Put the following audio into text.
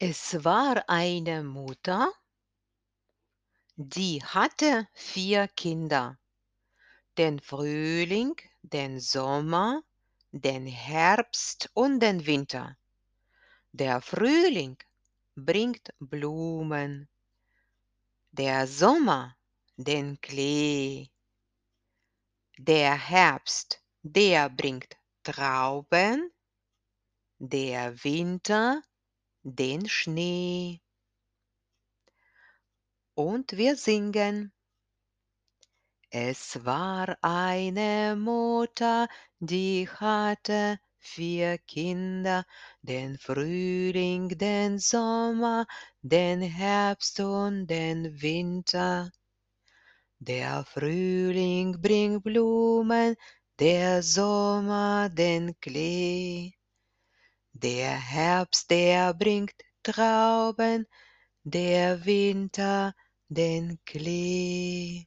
Es war eine Mutter die hatte 4 Kinder, den Frühling, den Sommer, den Herbst und den Winter. Der Frühling bringt Blumen, der Sommer den Klee. Der Herbst, der bringt Trauben, der Winter den Schnee. Und wir singen. Es war eine Mutter, die hatte 4 Kinder, den Frühling, den Sommer, den Herbst und den Winter. Der Frühling bringt Blumen, der Sommer den Klee. Der Herbst, der bringt Trauben, der Winter den Klee.